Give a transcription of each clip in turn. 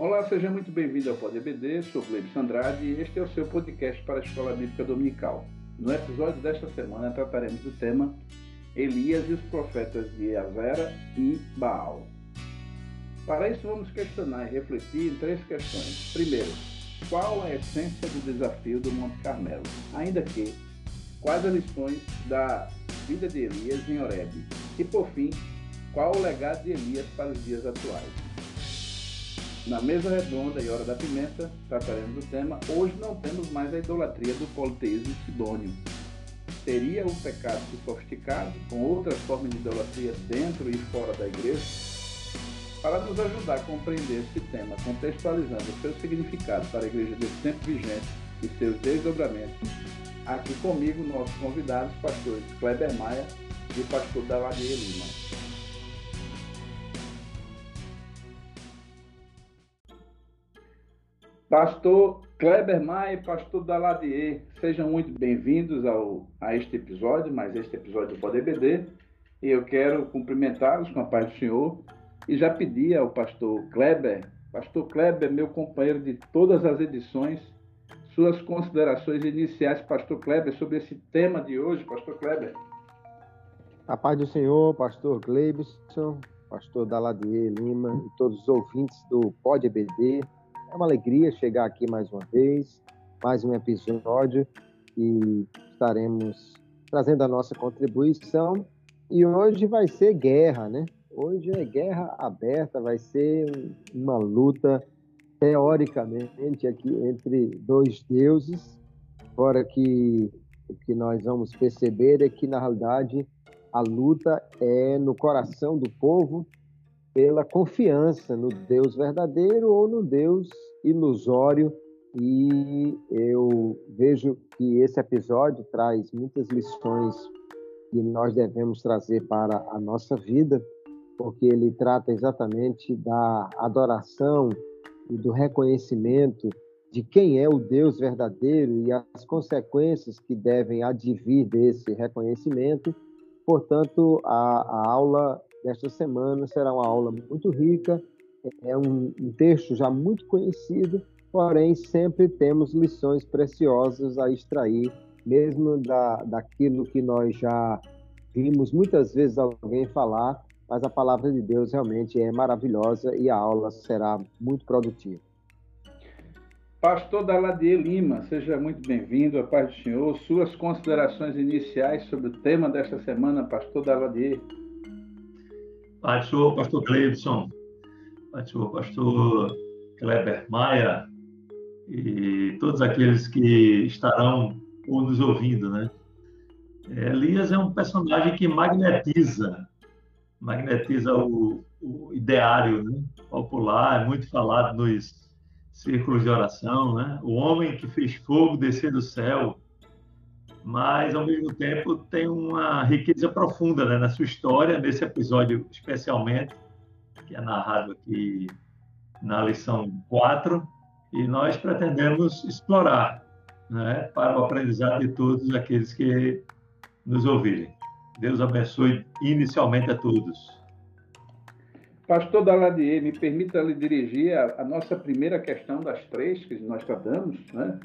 Olá, seja muito bem-vindo ao Pod EBD, sou Gleibson Andrade e este é o seu podcast para a Escola Bíblica Dominical. No episódio desta semana trataremos do tema Elias e os profetas de Azera e Baal. Para isso vamos questionar e refletir em três questões. Primeiro, qual a essência do desafio do Monte Carmelo? Ainda que, quais as lições da vida de Elias em Horeb? E por fim, qual o legado de Elias para os dias atuais? Na mesa redonda e hora da pimenta, trataremos do tema Hoje não temos mais a idolatria do politeísmo sidônio. Seria um pecado sofisticado, com outras formas de idolatria dentro e fora da igreja? Para nos ajudar a compreender esse tema, contextualizando o seu significado para a igreja desse tempo vigente e seus desdobramentos, aqui comigo nossos convidados, pastores Kleber Maia e pastor Daladia Lima. Pastor Kleber Maia e pastor Daladier, sejam muito bem-vindos a este episódio, mais este episódio do Poder BD. E eu quero cumprimentá-los com a paz do Senhor e já pedi ao pastor Kleber, pastor Kleber, meu companheiro de todas as edições, suas considerações iniciais, pastor Kleber, sobre esse tema de hoje, pastor Kleber. A paz do Senhor, pastor Gleibson, pastor Daladier Lima e todos os ouvintes do Pode BD. É uma alegria chegar aqui mais uma vez, mais um episódio e estaremos trazendo a nossa contribuição. E hoje vai ser guerra, né? Hoje é guerra aberta, vai ser uma luta teoricamente aqui entre dois deuses, fora que o que nós vamos perceber é que na realidade a luta é no coração do povo pela confiança no Deus verdadeiro ou no Deus ilusório. E eu vejo que esse episódio traz muitas lições que nós devemos trazer para a nossa vida, porque ele trata exatamente da adoração e do reconhecimento de quem é o Deus verdadeiro e as consequências que devem advir desse reconhecimento. Portanto, a, a aula desta semana será uma aula muito rica, é um, um texto já muito conhecido, porém sempre temos lições preciosas a extrair, mesmo da, daquilo que nós já vimos muitas vezes alguém falar, mas a palavra de Deus realmente é maravilhosa e a aula será muito produtiva. Pastor Daladier Lima, seja muito bem-vindo, a paz do Senhor. Suas considerações iniciais sobre o tema desta semana, Pastor Daladier. Senhor, Pastor do Senhor, Pastor Kleber Maia e todos aqueles que estarão ou nos ouvindo, né? Elias é um personagem que magnetiza, magnetiza o, o ideário né? popular, é muito falado nos círculos de oração, né? O homem que fez fogo descer do céu, mas ao mesmo tempo tem uma riqueza profunda né, na sua história, nesse episódio especialmente, que é narrado aqui na lição 4, e nós pretendemos explorar né, para o aprendizado de todos aqueles que nos ouvirem. Deus abençoe inicialmente a todos. Pastor Daladier, me permita lhe dirigir a, a, nossa primeira questão das três que nós tratamos, né?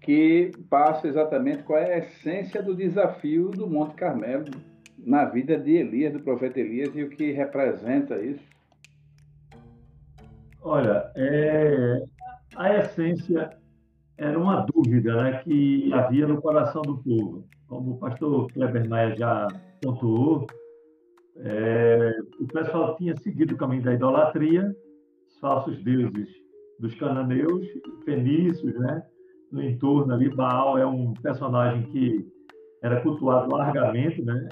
Que passa exatamente qual é a essência do desafio do Monte Carmelo na vida de Elias, do profeta Elias, e o que representa isso. Olha, é, a essência era uma dúvida né, que havia no coração do povo. Como o pastor Kleber Maia já pontuou, é, o pessoal tinha seguido o caminho da idolatria, os falsos deuses dos cananeus, fenícios, né? No entorno ali. Baal é um personagem que era cultuado largamente, né?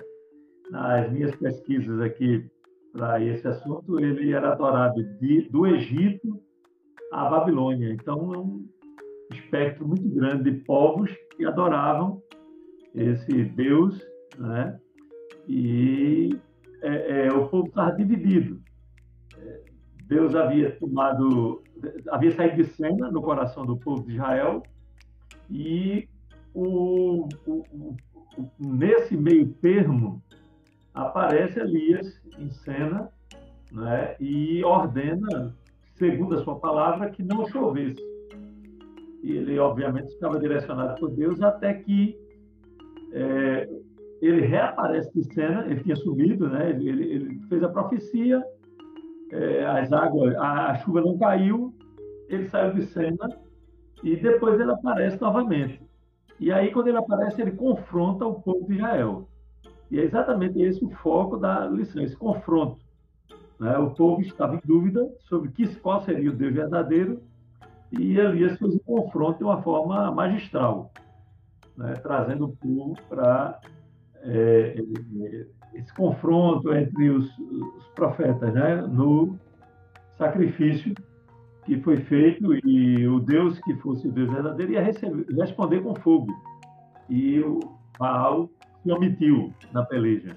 Nas minhas pesquisas aqui para esse assunto, ele era adorado de, do Egito à Babilônia. Então, é um espectro muito grande de povos que adoravam esse Deus, né? E é, é, o povo estava dividido. Deus havia tomado, havia saído de cena no coração do povo de Israel e o, o, o, nesse meio termo aparece Elias em cena né, e ordena segundo a sua palavra, que não chovesse. E ele, obviamente, estava direcionado por Deus até que é, ele reaparece de cena, ele tinha sumido, né? ele, ele, ele fez a profecia, é, as águas, a, a, chuva não caiu, ele saiu de cena e depois ele aparece novamente. E aí, quando ele aparece, ele confronta o povo de Israel. E é exatamente esse o foco da lição, esse confronto. Né? O povo estava em dúvida sobre que, qual seria o Deus verdadeiro e Elias fez um confronto de uma forma magistral, né? trazendo o povo para é, esse confronto entre os, os profetas né? no sacrifício que foi feito e o Deus que fosse o Deus verdadeiro ia receber, responder com fogo. E o Baal se omitiu na peleja.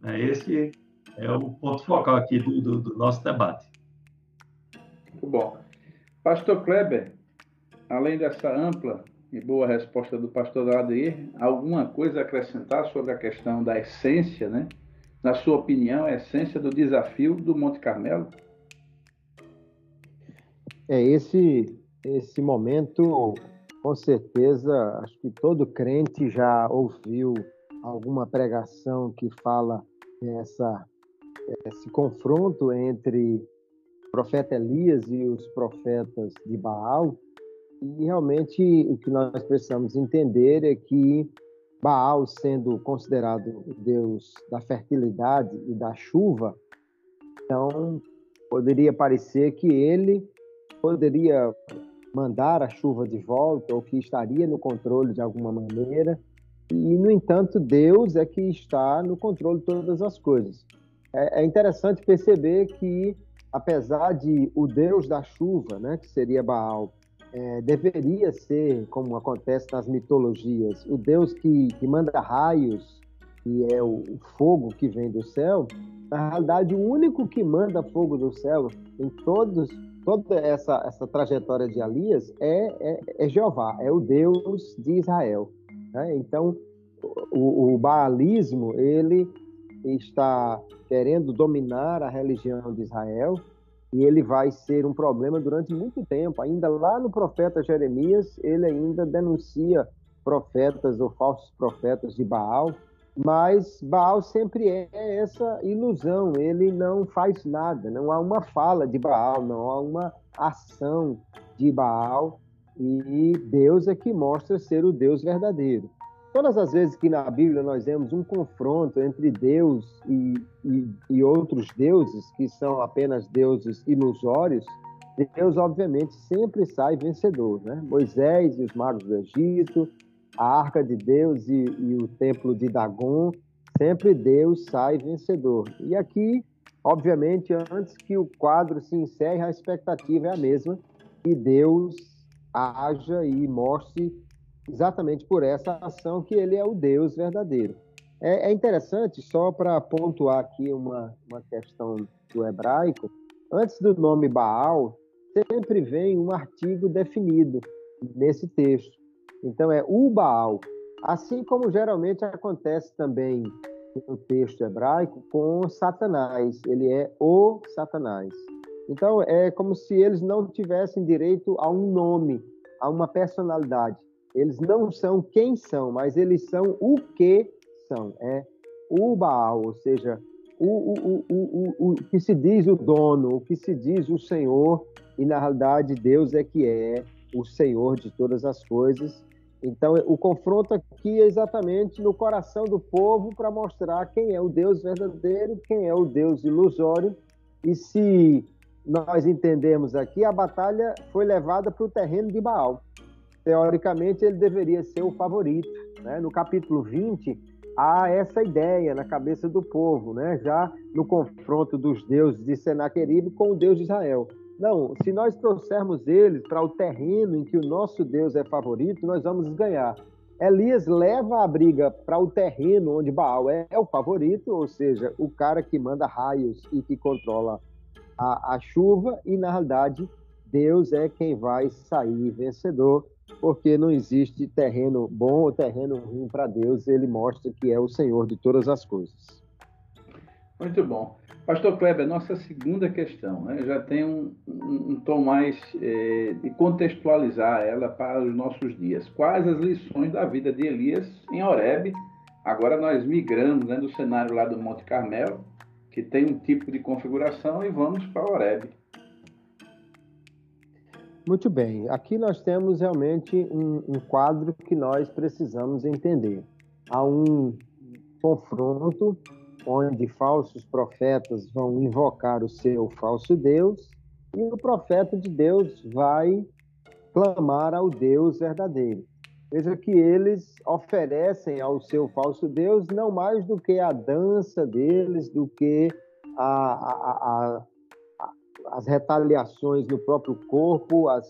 Né? Esse é o ponto focal aqui do, do, do nosso debate. Muito bom. Pastor Kleber, além dessa ampla e boa resposta do pastor Adair, alguma coisa a acrescentar sobre a questão da essência, né? Na sua opinião, a essência do desafio do Monte Carmelo? É esse esse momento, com certeza, acho que todo crente já ouviu alguma pregação que fala essa esse confronto entre o profeta Elias e os profetas de Baal. E realmente o que nós precisamos entender é que Baal, sendo considerado o deus da fertilidade e da chuva, então poderia parecer que ele poderia mandar a chuva de volta ou que estaria no controle de alguma maneira. E, no entanto, Deus é que está no controle de todas as coisas. É, é interessante perceber que, apesar de o Deus da chuva, né, que seria Baal, é, deveria ser, como acontece nas mitologias, o Deus que, que manda raios, que é o, o fogo que vem do céu, na realidade, o único que manda fogo do céu em todos toda essa, essa trajetória de Elias é, é, é Jeová, é o Deus de Israel. Né? Então, o, o baalismo, ele está querendo dominar a religião de Israel e ele vai ser um problema durante muito tempo. Ainda lá no profeta Jeremias, ele ainda denuncia profetas ou falsos profetas de Baal, mas Baal sempre é essa ilusão, ele não faz nada, não há uma fala de Baal, não há uma ação de Baal, e Deus é que mostra ser o Deus verdadeiro. Todas as vezes que na Bíblia nós vemos um confronto entre Deus e, e, e outros deuses, que são apenas deuses ilusórios, Deus, obviamente, sempre sai vencedor. Né? Moisés e os magos do Egito, a arca de Deus e, e o templo de Dagon, sempre Deus sai vencedor. E aqui, obviamente, antes que o quadro se encerre, a expectativa é a mesma, que Deus haja e mostre exatamente por essa ação que ele é o Deus verdadeiro. É, é interessante, só para pontuar aqui uma, uma questão do hebraico, antes do nome Baal, sempre vem um artigo definido nesse texto. Então é o Baal, assim como geralmente acontece também no texto hebraico com Satanás, ele é o Satanás. Então é como se eles não tivessem direito a um nome, a uma personalidade. Eles não são quem são, mas eles são o que são. É o Baal, ou seja, o, o, o, o, que se diz o dono, o que se diz o Senhor, e na realidade Deus é que é o Senhor de todas as coisas então, o confronto aqui é exatamente no coração do povo para mostrar quem é o Deus verdadeiro, quem é o Deus ilusório. E se nós entendemos aqui, a batalha foi levada para o terreno de Baal. Teoricamente, ele deveria ser o favorito. Né? No capítulo 20, há essa ideia na cabeça do povo, né? já no confronto dos deuses de Senaqueribe com o Deus de Israel. Não, se nós trouxermos eles para o terreno em que o nosso Deus é favorito, nós vamos ganhar. Elias leva a briga para o terreno onde Baal é, é, o favorito, ou seja, o cara que manda raios e que controla a, a chuva, e na realidade Deus é quem vai sair vencedor, porque não existe terreno bom ou terreno ruim para Deus, ele mostra que é o Senhor de todas as coisas. Muito bom. Pastor Kleber, nossa segunda questão né, já tem um, um, um tom mais é, de contextualizar ela para os nossos dias. Quais as lições da vida de Elias em Horebe? Agora nós migramos né, do cenário lá do Monte Carmelo, que tem um tipo de configuração, e vamos para Horebe. Muito bem. Aqui nós temos realmente um, um quadro que nós precisamos entender. Há um confronto onde falsos profetas vão invocar o seu falso Deus e o profeta de Deus vai clamar ao Deus verdadeiro. Veja que eles oferecem ao seu falso Deus não mais do que a dança deles, do que a, a, a, as retaliações no próprio corpo, as,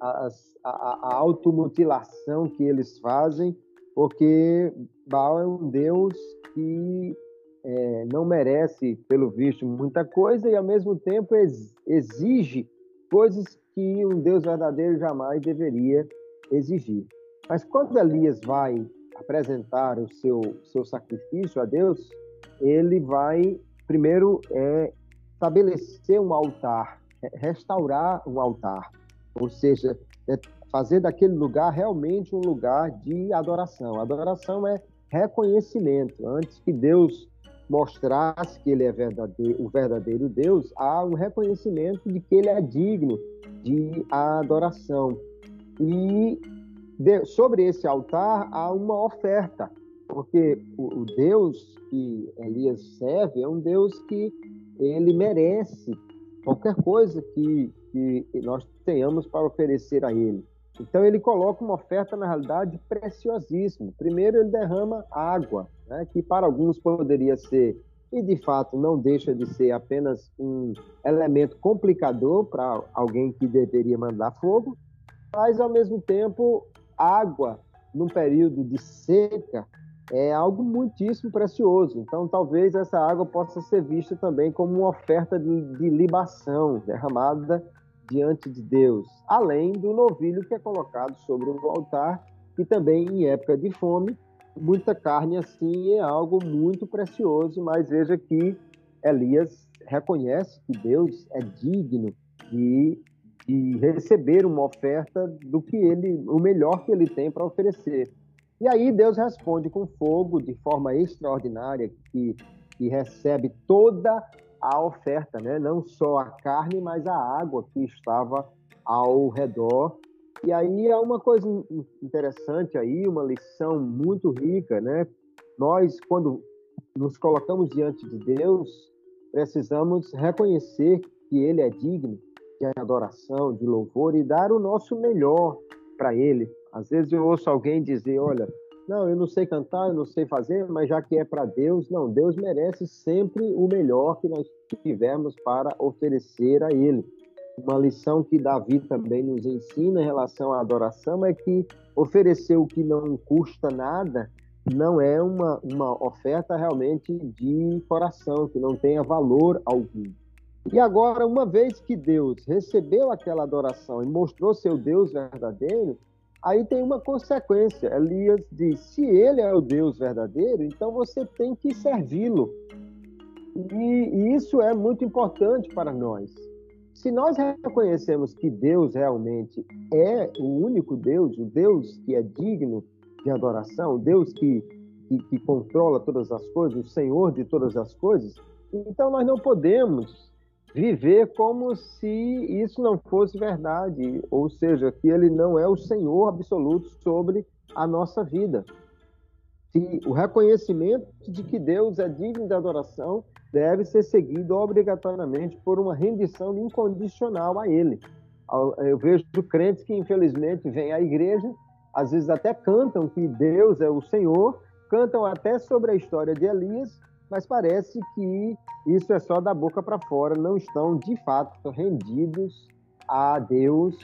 as, a, automutilação que eles fazem, porque Baal é um Deus que é, não merece, pelo visto, muita coisa e, ao mesmo tempo, exige coisas que um Deus verdadeiro jamais deveria exigir. Mas quando Elias vai apresentar o seu, seu sacrifício a Deus, ele vai, primeiro, é, estabelecer um altar, restaurar um altar, ou seja, é fazer daquele lugar realmente um lugar de adoração. Adoração é reconhecimento. Antes que Deus mostrasse que ele é verdadeiro, o verdadeiro Deus, há um reconhecimento de que ele é digno de adoração. E de, sobre esse altar há uma oferta, porque o, o Deus que Elias serve é um Deus que ele merece qualquer coisa que, que nós tenhamos para oferecer a ele. Então ele coloca uma oferta, na realidade, preciosíssima. Primeiro ele derrama água, né, que para alguns poderia ser, e de fato não deixa de ser apenas um elemento complicador para alguém que deveria mandar fogo, mas ao mesmo tempo, água num período de seca é algo muitíssimo precioso. Então, talvez essa água possa ser vista também como uma oferta de, de libação derramada diante de Deus, além do novilho que é colocado sobre o altar, e também em época de fome, muita carne assim é algo muito precioso, mas veja que Elias reconhece que Deus é digno de, de receber uma oferta do que ele, o melhor que ele tem para oferecer. E aí Deus responde com fogo de forma extraordinária, que, que recebe toda a oferta, né? não só a carne, mas a água que estava ao redor. E aí há uma coisa interessante aí, uma lição muito rica, né? Nós, quando nos colocamos diante de Deus, precisamos reconhecer que Ele é digno de adoração, de louvor e dar o nosso melhor para Ele. Às vezes eu ouço alguém dizer, olha, não, eu não sei cantar, eu não sei fazer, mas já que é para Deus, não, Deus merece sempre o melhor que nós tivermos para oferecer a Ele. Uma lição que Davi também nos ensina em relação à adoração é que oferecer o que não custa nada não é uma, uma oferta realmente de coração, que não tenha valor algum. E agora, uma vez que Deus recebeu aquela adoração e mostrou seu Deus verdadeiro, Aí tem uma consequência. Elias diz: se ele é o Deus verdadeiro, então você tem que servi-lo. E, isso é muito importante para nós. Se nós reconhecemos que Deus realmente é o único Deus, o Deus que é digno de adoração, o Deus que, que, que controla todas as coisas, o Senhor de todas as coisas, então nós não podemos viver como se isso não fosse verdade, ou seja, que ele não é o Senhor absoluto sobre a nossa vida. Se o reconhecimento de que Deus é digno de adoração deve ser seguido obrigatoriamente por uma rendição incondicional a Ele. Eu vejo crentes que infelizmente vêm à igreja, às vezes até cantam que Deus é o Senhor, cantam até sobre a história de Elias, mas parece que isso é só da boca para fora, não estão de fato rendidos a Deus,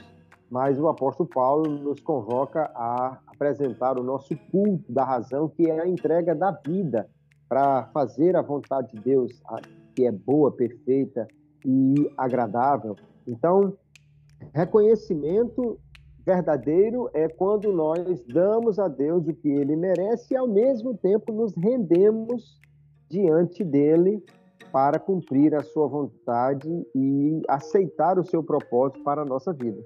mas o apóstolo Paulo nos convoca a apresentar o nosso culto da razão, que é a entrega da vida para fazer a vontade de Deus, que é boa, perfeita e agradável. Então, reconhecimento verdadeiro é quando nós damos a Deus o que ele merece e, ao mesmo tempo, nos rendemos diante dele para cumprir a sua vontade e aceitar o seu propósito para a nossa vida.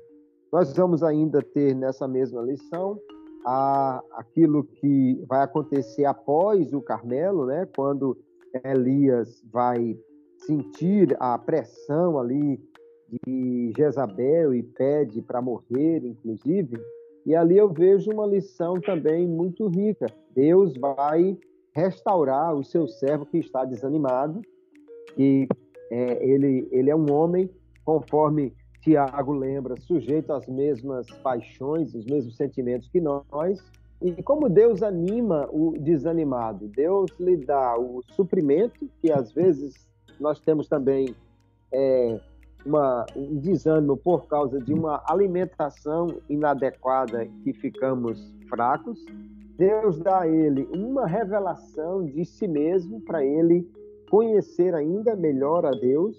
Nós vamos ainda ter nessa mesma lição a, aquilo que vai acontecer após o Carmelo, né? quando Elias vai sentir a pressão ali de Jezabel e pede para morrer, inclusive. E ali eu vejo uma lição também muito rica. Deus vai restaurar o seu servo que está desanimado, que é, ele, ele é um homem, conforme Tiago lembra, sujeito às mesmas paixões, os mesmos sentimentos que nós. E como Deus anima o desanimado, Deus lhe dá o suprimento, que às vezes nós temos também é, uma, um desânimo por causa de uma alimentação inadequada que ficamos fracos. Deus dá a ele uma revelação de si mesmo para ele conhecer ainda melhor a Deus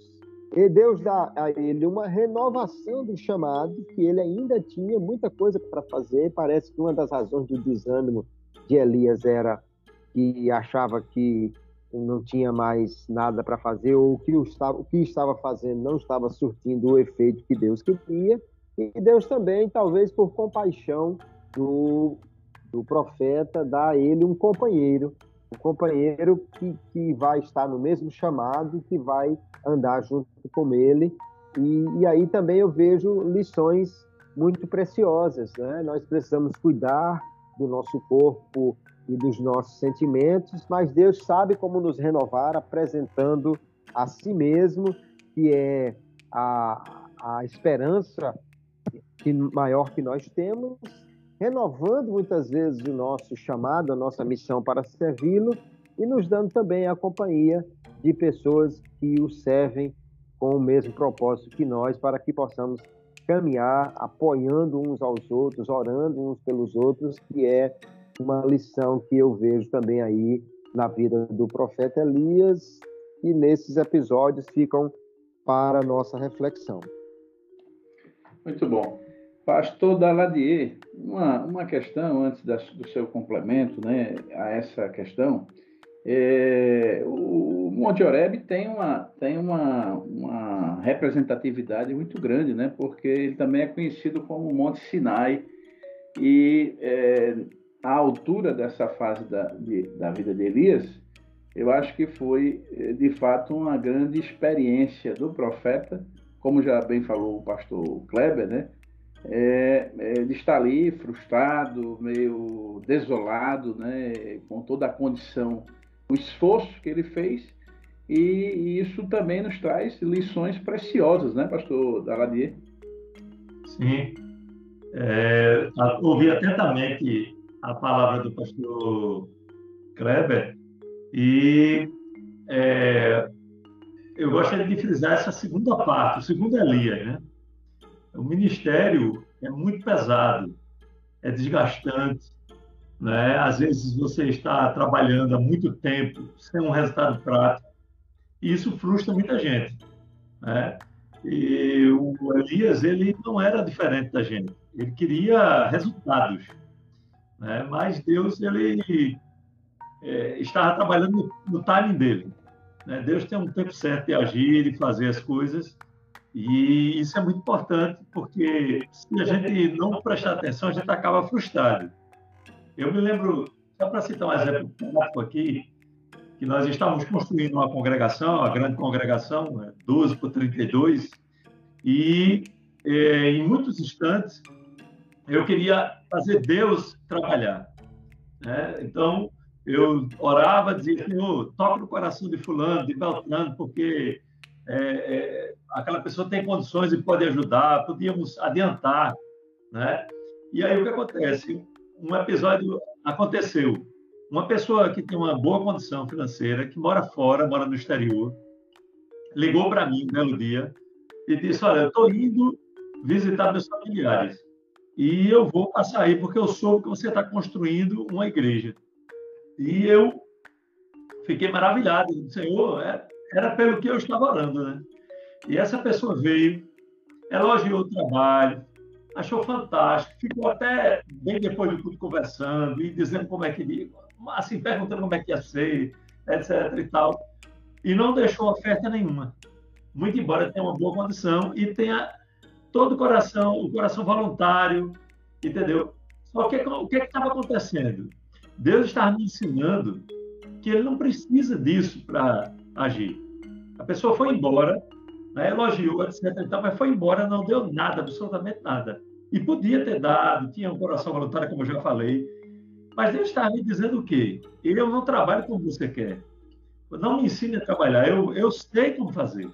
e Deus dá a ele uma renovação do chamado, que ele ainda tinha muita coisa para fazer. Parece que uma das razões do desânimo de Elias era que achava que não tinha mais nada para fazer, ou que o, que estava fazendo não estava surtindo o efeito que Deus queria. E Deus também, talvez por compaixão do, do profeta, dá a ele um companheiro um companheiro que, que vai estar no mesmo chamado, que vai andar junto com ele. E, e aí também eu vejo lições muito preciosas. Né? Nós precisamos cuidar do nosso corpo e dos nossos sentimentos, mas Deus sabe como nos renovar, apresentando a si mesmo, que é a, a esperança que, maior que nós temos, renovando muitas vezes o nosso chamado, a nossa missão para servi-lo e nos dando também a companhia de pessoas que o servem com o mesmo propósito que nós, para que possamos caminhar apoiando uns aos outros, orando uns pelos outros, que é uma lição que eu vejo também aí na vida do profeta Elias e nesses episódios ficam para nossa reflexão. Muito bom. Pastor Daladier, uma, uma questão antes da, do seu complemento né, a essa questão. É, o Monte Oreb tem, uma, tem uma, uma representatividade muito grande, né, porque ele também é conhecido como Monte Sinai. E é, a altura dessa fase da, de, da vida de Elias, eu acho que foi, de fato, uma grande experiência do profeta, como já bem falou o pastor Kleber, né? É, é, ele está ali frustrado, meio desolado, né, com toda a condição, o esforço que ele fez, e, e isso também nos traz lições preciosas, né, pastor Daladier? Sim. É, ouvi atentamente a palavra do pastor Kleber e é, eu gostaria de frisar essa segunda parte, o segundo Elias, né? O ministério é muito pesado, é desgastante. Né? Às vezes você está trabalhando há muito tempo sem um resultado prático, e isso frustra muita gente. Né? E o Elias ele não era diferente da gente. Ele queria resultados, né? mas Deus ele é, estava trabalhando no, no timing dele. Né? Deus tem um tempo certo de agir e fazer as coisas e isso é muito importante, porque se a gente não prestar atenção, a gente acaba frustrado. Eu me lembro, só para citar um exemplo prático aqui, que nós estávamos construindo uma congregação, uma grande congregação, 12 né, por 32, e é, em muitos instantes eu queria fazer Deus trabalhar. Né? Então, eu orava, dizia, Senhor, toca no coração de fulano, de Beltrano, porque é, é, aquela pessoa tem condições e pode ajudar, podíamos adiantar, né? E aí o que acontece? Um episódio aconteceu. Uma pessoa que tem uma boa condição financeira, que mora fora, mora no exterior, ligou para mim um belo dia e disse: Olha, eu estou indo visitar meus familiares e eu vou passar aí porque eu soube que você está construindo uma igreja. E eu fiquei maravilhado. Senhor, é, era pelo que eu estava orando, né? E essa pessoa veio, elogiou o trabalho, achou fantástico, ficou até bem depois de tudo conversando e dizendo como é que, assim, perguntando como é que ia ser, etc e tal. e não deixou oferta nenhuma. Muito embora tenha uma boa condição e tenha todo o coração, o coração voluntário, entendeu? Só que o que é estava acontecendo? Deus estava me ensinando que ele não precisa disso para agir. A pessoa foi embora, né, elogiou, etc. Então, mas foi embora, não deu nada, absolutamente nada. E podia ter dado, tinha um coração voluntário, como eu já falei. Mas Deus estava me dizendo o quê? Eu não trabalho como você quer. Não me ensine a trabalhar, eu, eu sei como fazer.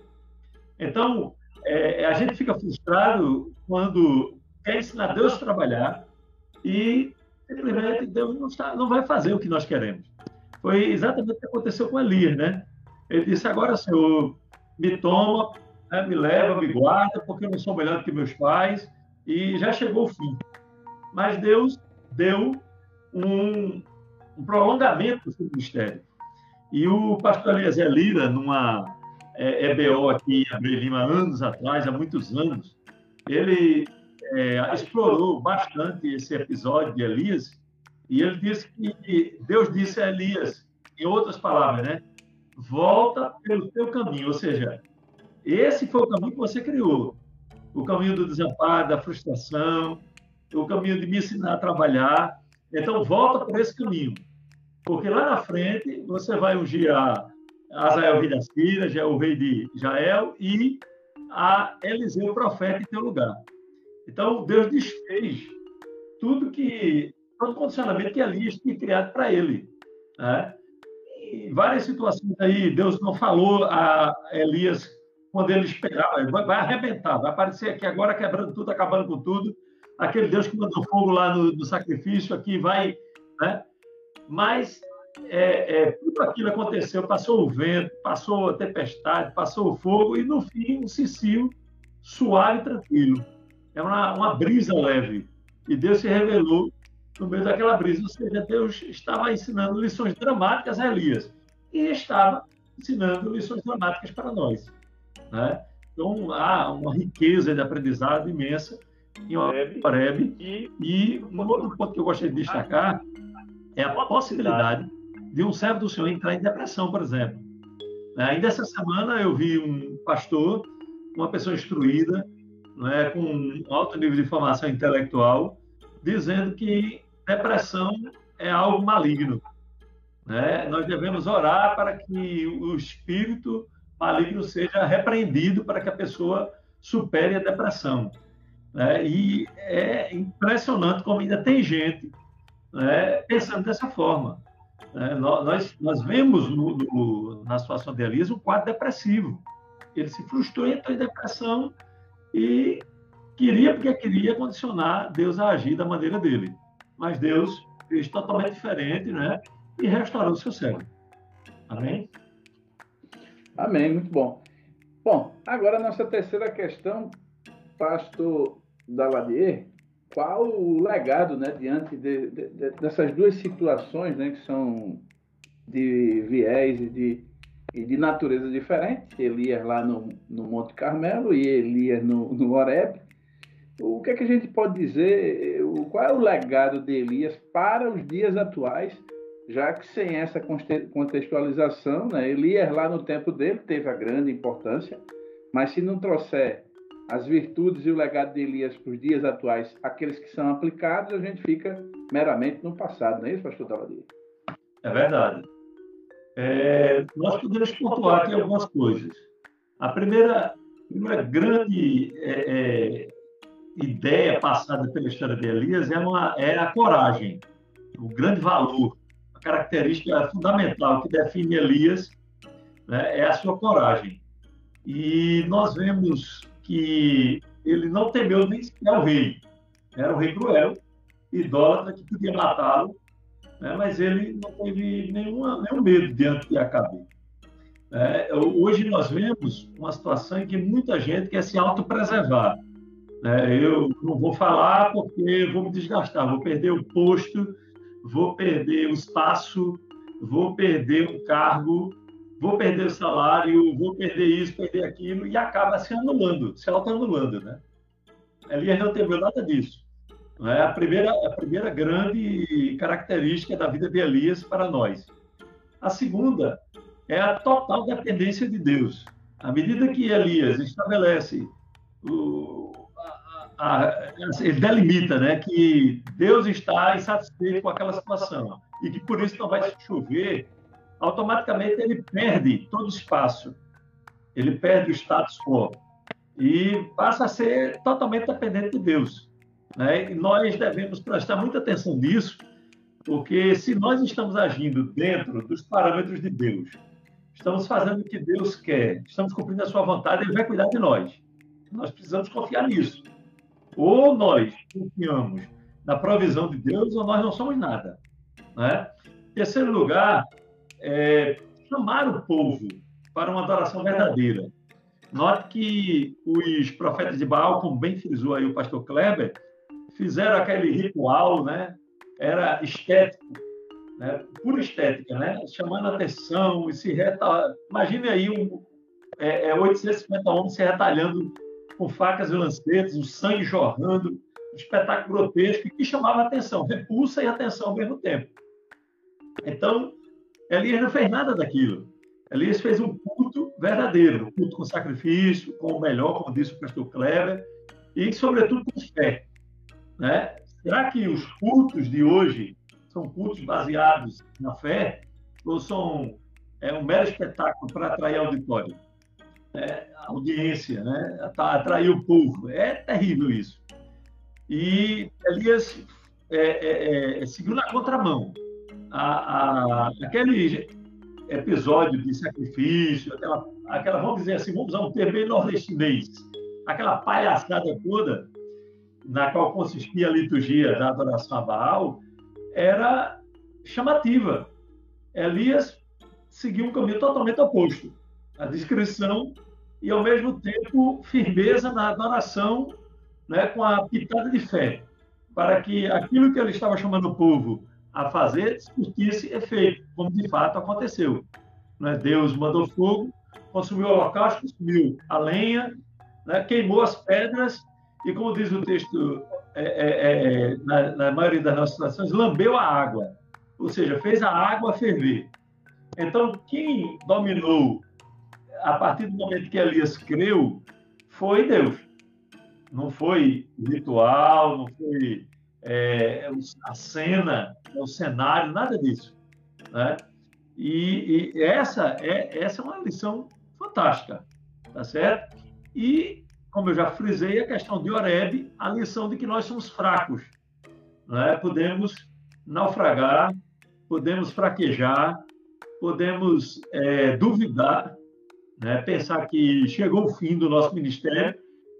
Então, é, a gente fica frustrado quando quer ensinar Deus a trabalhar e simplesmente Deus não, está, não vai fazer o que nós queremos. Foi exatamente o que aconteceu com Elias, né? Ele disse: Agora, Senhor, me toma, né, me leva, me guarda, porque eu não sou melhor do que meus pais, e já chegou o fim. Mas Deus deu um, um prolongamento do ministério. E o pastor Eliezer Lira, numa é, EBO aqui em Abreu Lima, anos atrás, há muitos anos, ele é, explorou bastante esse episódio de Elias, e ele disse que Deus disse a Elias, em outras palavras, né? Volta pelo teu caminho, ou seja, esse foi o caminho que você criou. O caminho do desamparo, da frustração, o caminho de me ensinar a trabalhar. Então, volta por esse caminho. Porque lá na frente, você vai ungir a Azael rei da Síria, o rei de Jael, e a Eliseu, profeta, em teu lugar. Então, Deus desfez tudo que, todo condicionamento que Elias tinha criado para ele. Né? Várias situações aí, Deus não falou a Elias quando ele esperava, vai, vai arrebentar, vai aparecer aqui agora quebrando tudo, acabando com tudo. Aquele Deus que mandou fogo lá no, no sacrifício, aqui vai. Né? Mas é, é, tudo aquilo aconteceu, passou o vento, passou a tempestade, passou o fogo, e no fim um cicio suave e tranquilo. É uma, uma brisa leve. E Deus se revelou no meio daquela brisa. Ou seja, Deus estava ensinando lições dramáticas a Elias e estava ensinando lições dramáticas para nós. Né? Então, há uma riqueza de aprendizado imensa em Horeb. E, e um outro ponto que eu gostaria de destacar é a possibilidade de um servo do Senhor entrar em depressão, por exemplo. Ainda essa semana eu vi um pastor, uma pessoa instruída, né, com um alto nível de formação intelectual, dizendo que depressão é algo maligno. Né? Nós devemos orar para que o espírito maligno seja repreendido para que a pessoa supere a depressão. Né? E é impressionante como ainda tem gente né, pensando dessa forma. Né? Nós, nós vemos no, no, na situação de Elisa um quadro depressivo. Ele se frustrou, entrou em depressão e queria, porque queria, condicionar Deus a agir da maneira dele. Mas Deus fez totalmente diferente né? e restaurou o seu cérebro. Amém? Amém, muito bom. Bom, agora nossa terceira questão, pastor Daladier, qual o legado, né, diante de, de, de, dessas duas situações, né, que são de viés e de, e de natureza diferente, Elias lá no, no Monte Carmelo e Elias no, no Horeb. O que é que a gente pode dizer, qual é o legado de Elias para os dias atuais, já que sem essa contextualização, né, Elias lá no tempo dele teve a grande importância, mas se não trouxer as virtudes e o legado de Elias para os dias atuais, aqueles que são aplicados, a gente fica meramente no passado, não é isso, pastor Daladia? É verdade. É, nós podemos pontuar aqui algumas coisas. A primeira, primeira grande é, é, ideia passada pela história de Elias é, uma, é a coragem, o grande valor, a característica fundamental que define Elias né, é a sua coragem. E nós vemos que ele não temeu nem sequer o rei. Era um rei cruel, idólatra, que podia matá-lo, né? mas ele não teve nenhuma, nenhum medo diante de Acabe. É, hoje nós vemos uma situação em que muita gente quer se autopreservar. É, eu não vou falar porque vou me desgastar, vou perder o posto, vou perder o espaço, vou perder um cargo, vou perder o salário, vou perder isso, perder aquilo, e acaba se anulando, se auto-anulando, né? Elias não teve nada disso. É a primeira, a primeira grande característica da vida de Elias para nós. A segunda é a total dependência de Deus. À medida que Elias estabelece o, a, a, ele delimita né, que Deus está insatisfeito com aquela situação e que por isso não vai chover, automaticamente ele perde todo o espaço, ele perde o status quo e passa a ser totalmente dependente de Deus. Né? E nós devemos prestar muita atenção nisso, porque se nós estamos agindo dentro dos parâmetros de Deus, estamos fazendo o que Deus quer, estamos cumprindo a sua vontade, ele vai cuidar de nós. Nós precisamos confiar nisso. Ou nós confiamos na provisão de Deus, ou nós não somos nada. Né? Em terceiro lugar, é, chamar o povo para uma adoração verdadeira. Note que os profetas de Baal, como bem frisou aí o pastor Kleber, fizeram aquele ritual, né? Era estético, né? pura estética, né? Chamando a atenção e se reta... Imagine aí um, é, é 850 homens se retalhando com facas e lancetes, o sangue jorrando, um espetáculo grotesco que chamava atenção, repulsa e atenção ao mesmo tempo. Então, Elias não fez nada daquilo. Elias fez um culto verdadeiro, um culto com sacrifício, com o melhor, como disse o pastor Kleber, e, sobretudo, com fé. Né? Será que os cultos de hoje são cultos baseados na fé ou são é, um mero espetáculo para atrair auditório? É, audiência, né? atrair o povo. É terrível isso. E Elias é, é, é seguiu na contramão a, a, aquele episódio de sacrifício, aquela, aquela, vamos dizer assim, vamos usar um termo nordestinês, aquela palhaçada toda na qual consistia a liturgia da adoração a Baal, era chamativa. Elias seguiu um caminho totalmente oposto. A descrição e, ao mesmo tempo, firmeza na adoração né, com a pitada de fé, para que aquilo que ele estava chamando o povo a fazer surtisse efeito, como de fato aconteceu. Né? Deus mandou fogo, consumiu o holocausto, consumiu a lenha, né? queimou as pedras e, como diz o texto é, é, é, na, na, maioria das nossas situações, lambeu a água, ou seja, fez a água ferver. Então, quem dominou a partir do momento que Elias creu foi Deus. Não foi ritual, não foi é, a cena, o cenário, nada disso. Né? E, e, essa, é, essa é uma lição fantástica, tá certo? E, como eu já frisei, a questão de Oreb, a lição de que nós somos fracos. Né? Podemos naufragar, podemos fraquejar, podemos é, duvidar, né? pensar que chegou o fim do nosso ministério.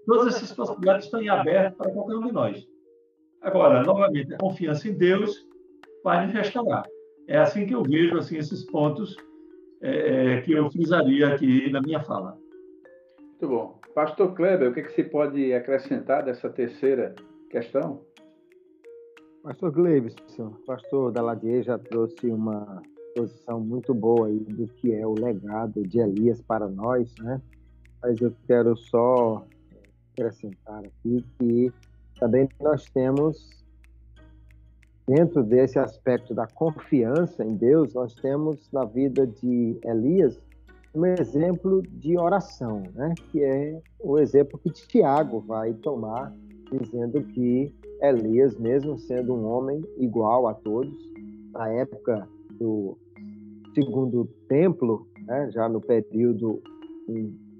Todas essas possibilidades estão em aberto para qualquer um de nós. Agora, novamente, a confiança em Deus vai nos restaurar. É assim que eu vejo assim esses pontos é, é, que eu frisaria aqui na minha fala. Muito bom. Pastor Kleber, o que, é que se pode acrescentar dessa terceira questão? Pastor Gleibson, pastor Daladier já trouxe uma posição muito boa aí do que é o legado de Elias para nós, né? Mas eu quero só acrescentar aqui que também nós temos, dentro desse aspecto da confiança em Deus, nós temos na vida de Elias um exemplo de oração, né? que é o exemplo que Tiago vai tomar, dizendo que Elias, mesmo sendo um homem igual a todos, na época do segundo templo, né? já no período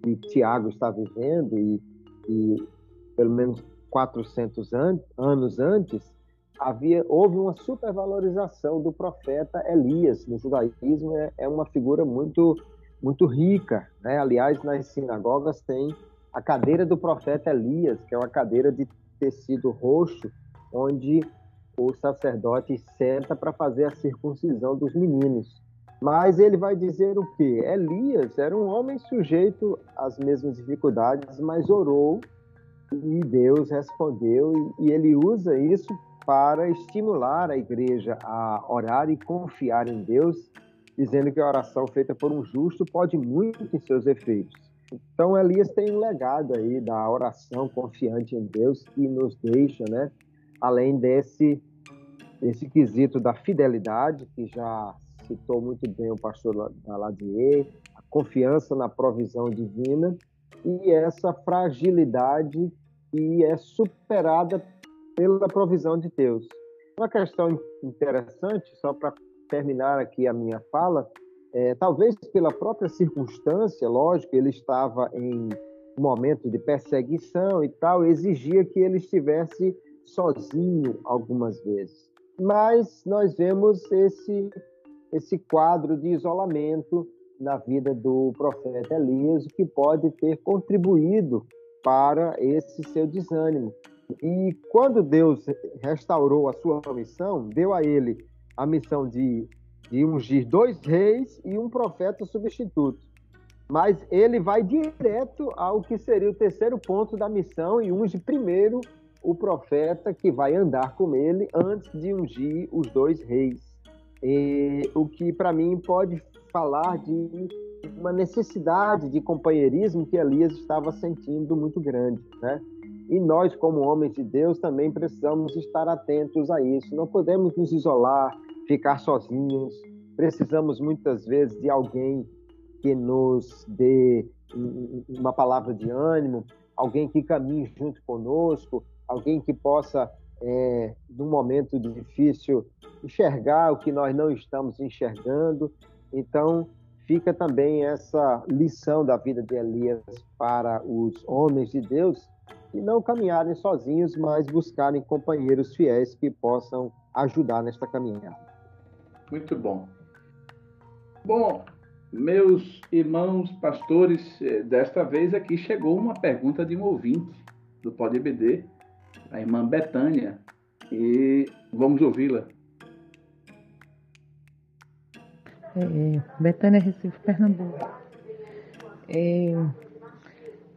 que Tiago está vivendo, e, e pelo menos 400 an anos antes, havia houve uma supervalorização do profeta Elias. No judaísmo é, é uma figura muito muito rica, né? Aliás, nas sinagogas tem a cadeira do profeta Elias, que é uma cadeira de tecido roxo, onde o sacerdote senta para fazer a circuncisão dos meninos. Mas ele vai dizer o quê? Elias era um homem sujeito às mesmas dificuldades, mas orou e Deus respondeu, e ele usa isso para estimular a igreja a orar e confiar em Deus, dizendo que a oração feita por um justo pode muito em seus efeitos. Então, Elias tem um legado aí da oração confiante em Deus que nos deixa, né? Além desse, desse quesito da fidelidade, que já citou muito bem o pastor Ladier, a confiança na provisão divina e essa fragilidade que é superada pela provisão de Deus. Uma questão interessante, só para terminar aqui a minha fala, é, talvez pela própria circunstância, lógico, ele estava em um momento de perseguição e tal, exigia que ele estivesse sozinho algumas vezes. Mas nós vemos esse esse quadro de isolamento na vida do profeta Elias, que pode ter contribuído para esse seu desânimo. E quando Deus restaurou a sua missão, deu a ele a missão de, de ungir dois reis e um profeta substituto. Mas ele vai direto ao que seria o terceiro ponto da missão e unge primeiro o profeta que vai andar com ele antes de ungir os dois reis. O que para mim pode falar de uma necessidade de companheirismo que Elias estava sentindo muito grande, né? E nós, como homens de Deus, também precisamos estar atentos a isso. Não podemos nos isolar, ficar sozinhos. Precisamos muitas vezes de alguém que nos dê uma palavra de ânimo, alguém que caminhe junto conosco, alguém que possa, é, num momento difícil, enxergar o que nós não estamos enxergando. Então, fica também essa lição da vida de Elias para os homens de Deus e não caminharem sozinhos, mas buscarem companheiros fiéis que possam ajudar nesta caminhada. Muito bom. Bom, meus irmãos pastores, eh, desta vez aqui chegou uma pergunta de um ouvinte do Pode EBD, a irmã Betânia, e vamos ouvi-la. É, Betânia Recife, Pernambuco. É,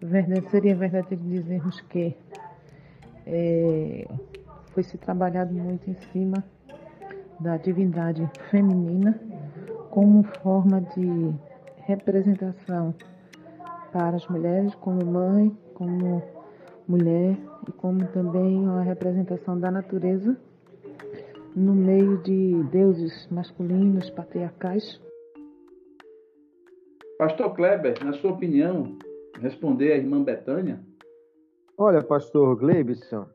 verdade, seria verdadeiro dizermos que é, foi se trabalhado muito em cima da divindade feminina como forma de representação para as mulheres, como mãe, como mulher como também uma representação da natureza no meio de deuses masculinos, patriarcais? Pastor Kleber, na sua opinião, responder à irmã Betânia? Olha, pastor Glebson,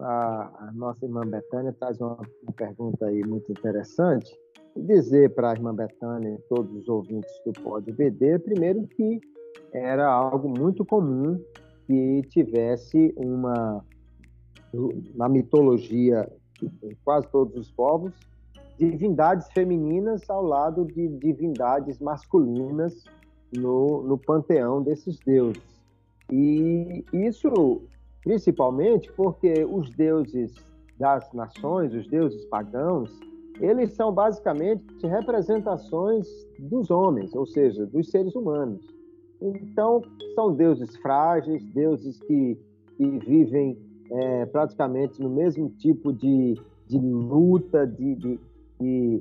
a, a, nossa irmã Betânia traz uma, uma, pergunta aí muito interessante. E dizer para a irmã Betânia e todos os ouvintes do Pode BD, primeiro que era algo muito comum que tivesse uma na mitologia de quase todos os povos divindades femininas ao lado de divindades masculinas no, no panteão desses deuses. E isso principalmente porque os deuses das nações, os deuses pagãos, eles são basicamente representações dos homens, ou seja, dos seres humanos. Então, são deuses frágeis, deuses que, que vivem é, praticamente no mesmo tipo de, de luta, de, de, de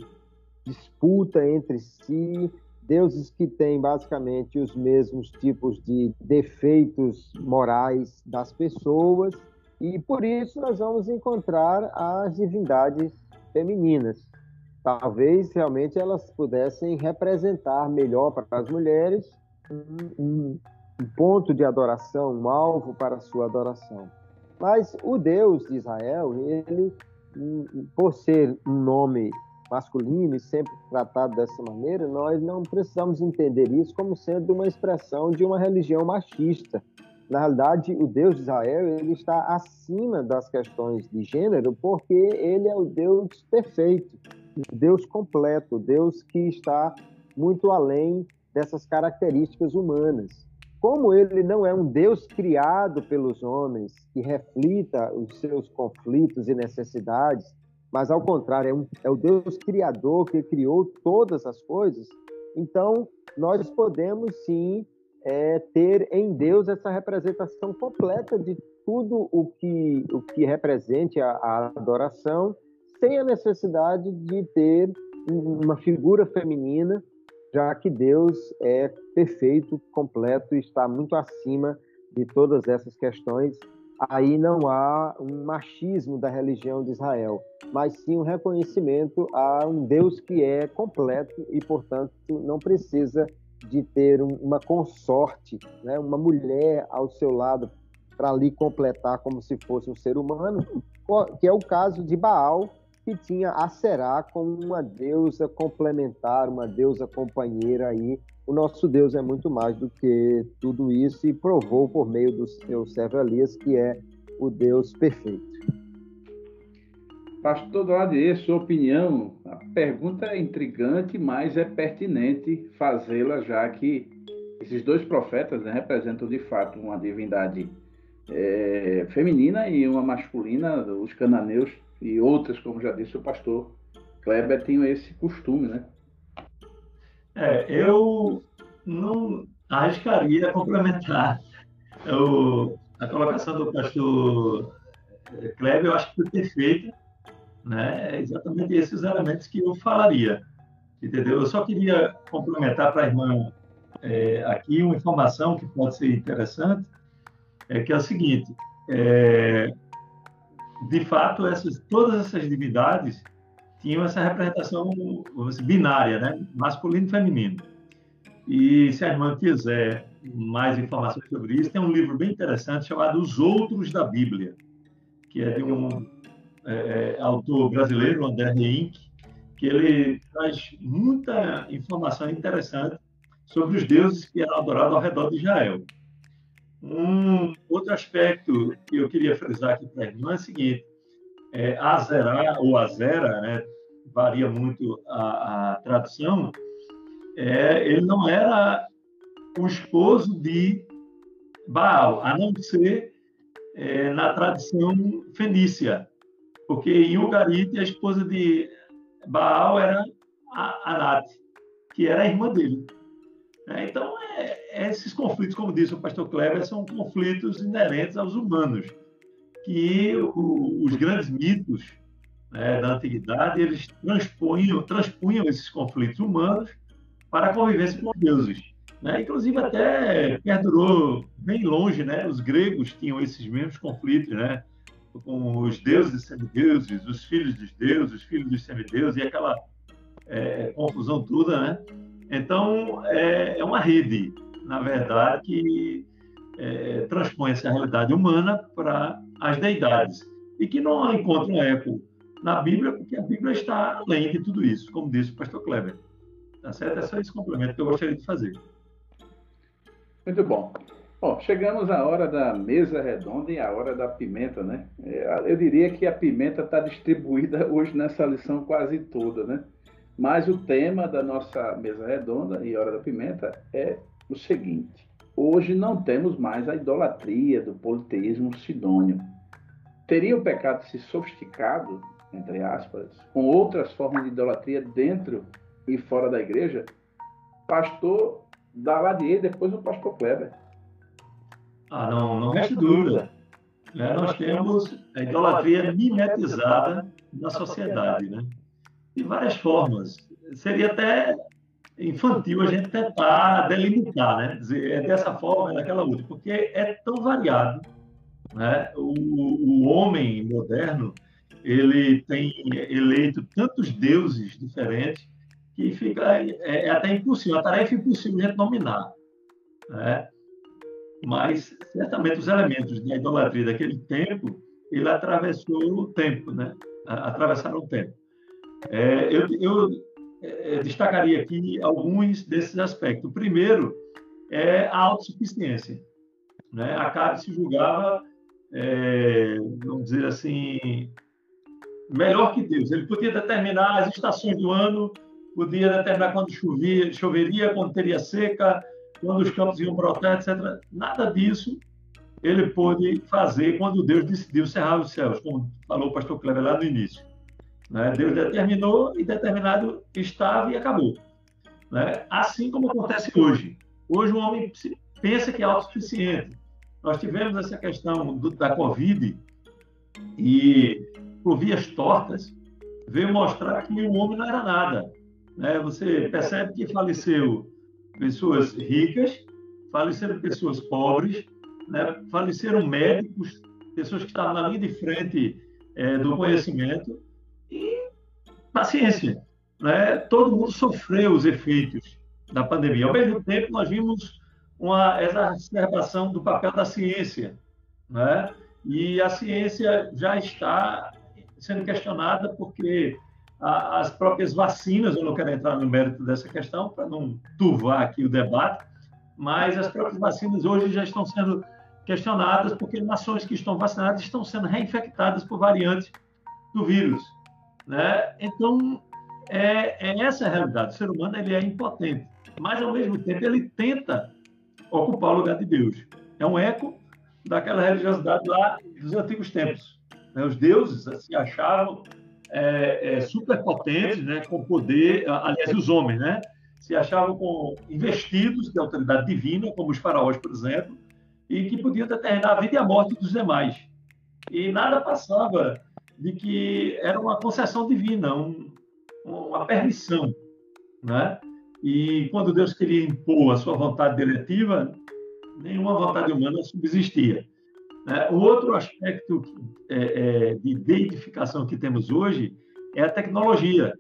disputa entre si, deuses que têm basicamente os mesmos tipos de defeitos morais das pessoas, e por isso nós vamos encontrar as divindades femininas. Talvez realmente elas pudessem representar melhor para as mulheres um, um, ponto de adoração, um alvo para a sua adoração. Mas o Deus de Israel, ele, por ser um nome masculino e sempre tratado dessa maneira, nós não precisamos entender isso como sendo uma expressão de uma religião machista. Na realidade, o Deus de Israel ele está acima das questões de gênero, porque ele é o Deus perfeito, o Deus completo, o Deus que está muito além dessas características humanas. Como ele não é um Deus criado pelos homens, que reflita os seus conflitos e necessidades, mas ao contrário, é, um, é o Deus criador que criou todas as coisas, então nós podemos sim é, ter em Deus essa representação completa de tudo o que, o que represente a, a adoração, sem a necessidade de ter uma figura feminina já que Deus é perfeito, completo está muito acima de todas essas questões aí não há um machismo da religião de Israel, mas sim um reconhecimento a um Deus que é completo e, portanto, não precisa de ter uma consorte, né, uma mulher ao seu lado para lhe completar como se fosse um ser humano, que é o caso de Baal, que tinha a Será como uma deusa complementar, uma deusa companheira aí. O nosso Deus é muito mais do que tudo isso e provou por meio do seu servo Elias que é o Deus perfeito. Pastor Doladier, sua opinião, a pergunta é intrigante, mas é pertinente fazê-la, já que esses dois profetas né, representam de fato uma divindade é, feminina e uma masculina, os cananeus e outras, como já disse o pastor Kleber, tinham esse costume, né? É, eu não arriscaria complementar o, a colocação do pastor Kleber, eu acho que foi perfeita, né? É exatamente esses elementos que eu falaria, entendeu? Eu só queria complementar para a irmã é, aqui uma informação que pode ser interessante, é que é o seguinte, é, de fato, essas, todas essas divindades tinham essa representação binária, né? masculino e feminino. E se a irmã quiser mais informações sobre isso, tem um livro bem interessante chamado Os Outros da Bíblia, que é de um é, é autor brasileiro, André Reinck, que ele traz muita informação interessante sobre os deuses que eram adorados ao redor de Israel. Um outro aspecto que eu queria frisar aqui para a irmã é o seguinte: é, Azerá ou Azera, né, varia muito a, a tradução, é, ele não era o esposo de Baal, a não ser é, na tradição fenícia, porque em Ugarite a esposa de Baal era Anat, que era a irmã dele. É, então, é, esses conflitos, como disse o pastor Kleber, são conflitos inerentes aos humanos, que o, os grandes mitos né, da antiguidade eles transpunham, transpunham esses conflitos humanos para a convivência com deuses. Né? Inclusive, até perdurou bem longe, né? os gregos tinham esses mesmos conflitos, né? com os deuses e semideuses, os filhos dos deuses, os filhos dos semideuses, e aquela é, confusão toda, né? Então, é, é uma rede, na verdade, que é, transpõe essa realidade humana para as deidades e que não encontra eco na Bíblia, porque a Bíblia está além de tudo isso, como disse o pastor Kleber. Tá certo? É só esse complemento que eu gostaria de fazer. Muito bom. Bom, chegamos à hora da mesa redonda e à hora da pimenta, né? É, eu diria que a pimenta está distribuída hoje nessa lição quase toda, né? Mas o tema da nossa mesa redonda e Hora da Pimenta é o seguinte: hoje não temos mais a idolatria do politeísmo sidônio. Teria o pecado se sofisticado, entre aspas, com outras formas de idolatria dentro e fora da igreja? Pastor Daladier, depois o pastor Kleber. Ah, não, não resta dúvida. É, nós temos a idolatria mimetizada na sociedade, né? de várias formas. Seria até infantil a gente tentar delimitar, né? Dizer, é dessa forma, é daquela outra, porque é tão variado. Né? O, o homem moderno ele tem eleito tantos deuses diferentes que fica é, é até impossível, a tarefa é impossível de nominar. Né? Mas certamente os elementos da idolatria daquele tempo ele atravessou o tempo, né? Atravessaram o tempo. É, eu, eu é, destacaria aqui alguns desses aspectos. O primeiro é a autossuficiência. Né? Acabe se julgava, é, vamos dizer assim, melhor que Deus. Ele podia determinar as estações do ano, podia determinar quando chovia, choveria, quando teria seca, quando os campos iam brotar, etc. Nada disso ele pôde fazer quando Deus decidiu cerrar os céus, como falou o pastor Kleber lá no início. Né? Deus determinou e determinado estava e acabou. Né? Assim como acontece hoje. Hoje o homem pensa que é autossuficiente. Nós tivemos essa questão do, da Covid e, por vias tortas, veio mostrar que o homem não era nada. Né? Você percebe que faleceu pessoas ricas, faleceram pessoas pobres, né? faleceram médicos pessoas que estavam na linha de frente é, do conhecimento paciência. Né? Todo mundo sofreu os efeitos da pandemia. Ao mesmo tempo, nós vimos uma exacerbação do papel da ciência. Né? E a ciência já está sendo questionada porque as próprias vacinas, eu não quero entrar no mérito dessa questão para não turvar aqui o debate, mas as próprias vacinas hoje já estão sendo questionadas porque nações que estão vacinadas estão sendo reinfectadas por variantes do vírus. Né? Então, é, é essa a realidade. O ser humano ele é impotente, mas, ao mesmo tempo, ele tenta ocupar o lugar de Deus. É um eco daquela religiosidade lá dos antigos tempos. Né? Os deuses se achavam é, é, superpotentes, né? com poder, aliás, os homens, né? se achavam com investidos de autoridade divina, como os faraós, por exemplo, e que podiam determinar a vida e a morte dos demais. E nada passava de que era uma concessão divina, um, uma permissão, né? E quando Deus queria impor a sua vontade diretiva, nenhuma vontade humana subsistia. Né? O outro aspecto é, é, de identificação que temos hoje é a tecnologia.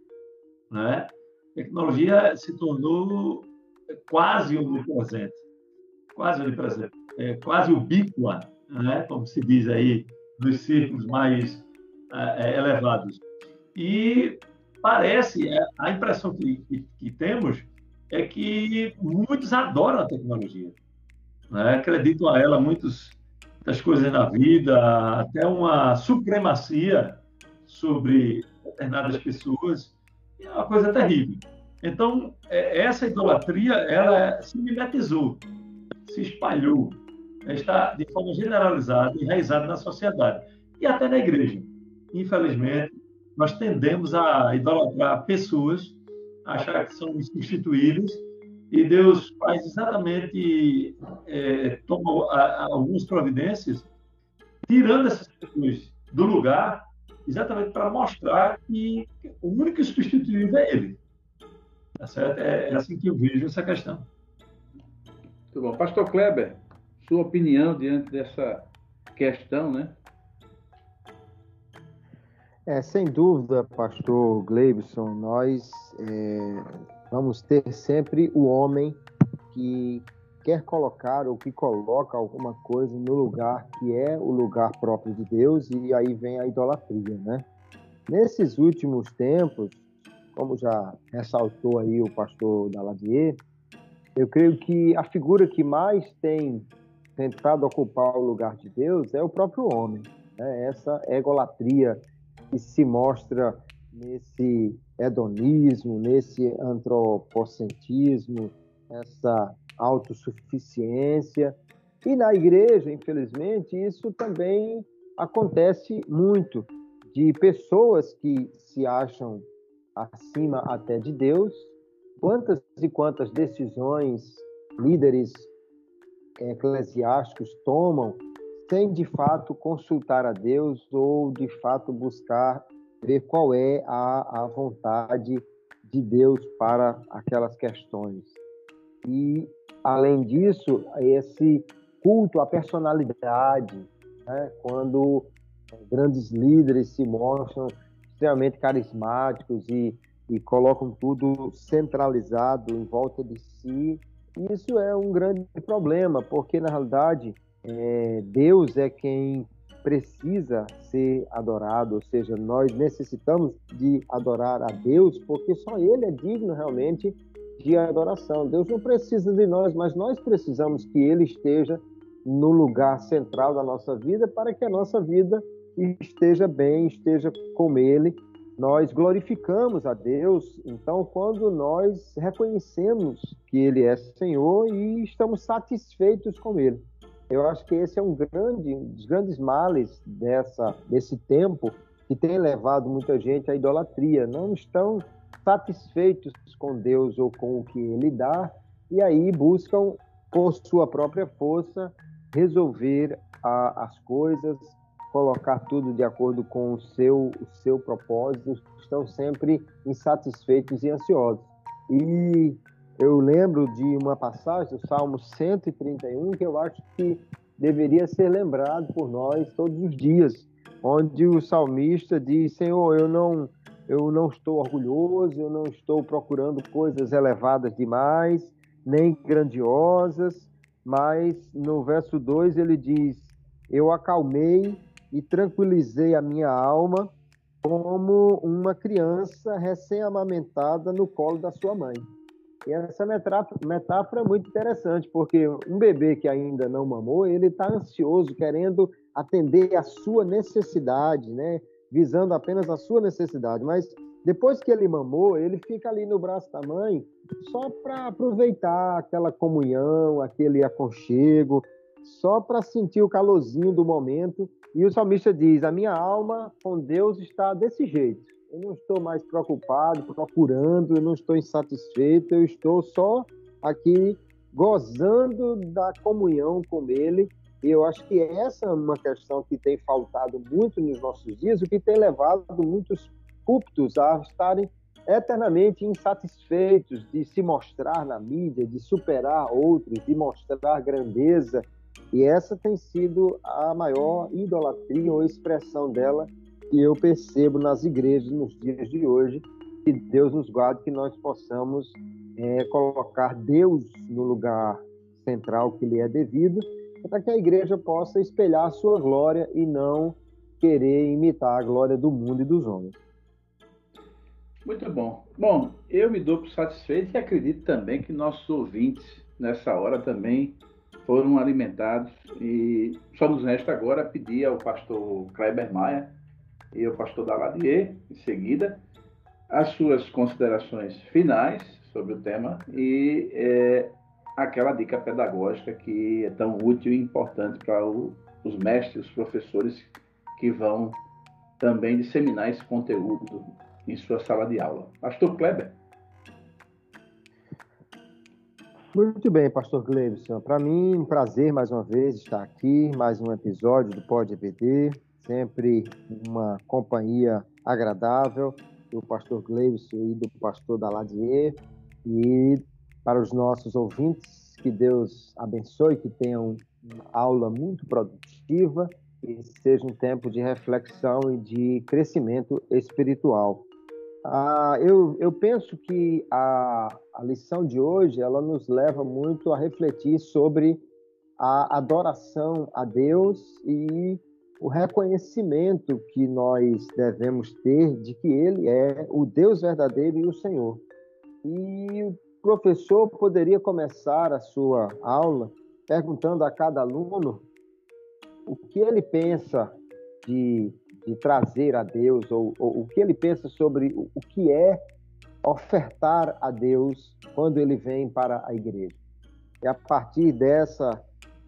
Né? A tecnologia se tornou quase onipresente, quase onipresente, é, quase ubíqua, né? como se diz aí nos círculos mais é, é elevados. E parece, é, a impressão que, que, que, temos é que muitos adoram a tecnologia, né? acreditam a ela muitas coisas na vida, até uma supremacia sobre determinadas pessoas, é uma coisa terrível. Então, é, essa idolatria, ela se mimetizou, se espalhou, está de forma generalizada, enraizada na sociedade e até na igreja. Infelizmente, nós tendemos a idolatrar pessoas, achar que são insubstituíveis, e Deus faz exatamente, é, toma algumas providências, tirando essas pessoas do lugar, exatamente para mostrar que o único substituível é Ele. Tá certo? É, é assim que eu vejo essa questão. Muito bom. Pastor Kleber, sua opinião diante dessa questão, né? É, sem dúvida, pastor Gleibson, nós é, vamos ter sempre o homem que quer colocar ou que coloca alguma coisa no lugar que é o lugar próprio de Deus e aí vem a idolatria, né? Nesses últimos tempos, como já ressaltou aí o pastor Daladier, eu creio que a figura que mais tem tentado ocupar o lugar de Deus é o próprio homem. Né? Essa egolatria que se mostra nesse hedonismo, nesse antropocentrismo, essa autossuficiência. E na igreja, infelizmente, isso também acontece muito, de pessoas que se acham acima até de Deus. Quantas e quantas decisões líderes eclesiásticos tomam sem de fato consultar a Deus ou de fato buscar ver qual é a, a vontade de Deus para aquelas questões. E, além disso, esse culto à personalidade, né? quando grandes líderes se mostram extremamente carismáticos e, e colocam tudo centralizado em volta de si, isso é um grande problema, porque, na realidade, é, Deus é quem precisa ser adorado, ou seja, nós necessitamos de adorar a Deus, porque só Ele é digno realmente de adoração. Deus não precisa de nós, mas nós precisamos que Ele esteja no lugar central da nossa vida para que a nossa vida esteja bem, esteja com Ele. Nós glorificamos a Deus, então, quando nós reconhecemos que Ele é Senhor e estamos satisfeitos com Ele. Eu acho que esse é um grande, um dos grandes males dessa, desse tempo que tem levado muita gente à idolatria. Não estão satisfeitos com Deus ou com o que Ele dá e aí buscam, por sua própria força, resolver a, as coisas, colocar tudo de acordo com o seu, o seu propósito, estão sempre insatisfeitos e ansiosos. E eu lembro de uma passagem do Salmo 131 que eu acho que deveria ser lembrado por nós todos os dias, onde o salmista diz: Senhor, eu não, eu não estou orgulhoso, eu não estou procurando coisas elevadas demais, nem grandiosas, mas no verso 2 ele diz: Eu acalmei e tranquilizei a minha alma como uma criança recém-amamentada no colo da sua mãe. E essa metáfora é muito interessante, porque um bebê que ainda não mamou, ele está ansioso, querendo atender a sua necessidade, né? visando apenas a sua necessidade. Mas depois que ele mamou, ele fica ali no braço da mãe só para aproveitar aquela comunhão, aquele aconchego, só para sentir o calorzinho do momento. E o salmista diz: A minha alma com Deus está desse jeito eu não estou mais preocupado, procurando, eu não estou insatisfeito, eu estou só aqui gozando da comunhão com Ele. E eu acho que essa é uma questão que tem faltado muito nos nossos dias, o que tem levado muitos púlpitos a estarem eternamente insatisfeitos de se mostrar na mídia, de superar outros, de mostrar grandeza. E essa tem sido a maior idolatria ou expressão dela que eu percebo nas igrejas nos dias de hoje. Que Deus nos guarde, que nós possamos é, colocar Deus no lugar central que lhe é devido, para que a igreja possa espelhar a sua glória e não querer imitar a glória do mundo e dos homens. Muito bom. Bom, eu me dou por satisfeito e acredito também que nossos ouvintes, nessa hora, também foram alimentados. E só nos resta agora pedir ao pastor Kleber Maia e o pastor Daladier, em seguida, as suas considerações finais sobre o tema e é, aquela dica pedagógica que é tão útil e importante para os mestres, os professores que vão também disseminar esse conteúdo em sua sala de aula. Pastor Kleber. Muito bem, pastor Glebson. Para mim, um prazer mais uma vez estar aqui, mais um episódio do Pod EBD sempre uma companhia agradável do pastor Gleison e do pastor Daladier. E para os nossos ouvintes, que Deus abençoe, que tenham uma aula muito produtiva e seja um tempo de reflexão e de crescimento espiritual. Ah, eu, eu penso que a, a lição de hoje ela nos leva muito a refletir sobre a adoração a Deus e o reconhecimento que nós devemos ter de que Ele é o Deus verdadeiro e o Senhor. E o professor poderia começar a sua aula perguntando a cada aluno o que ele pensa de, de trazer a Deus, ou, ou o que ele pensa sobre o, o que é ofertar a Deus quando ele vem para a igreja. E a partir dessa,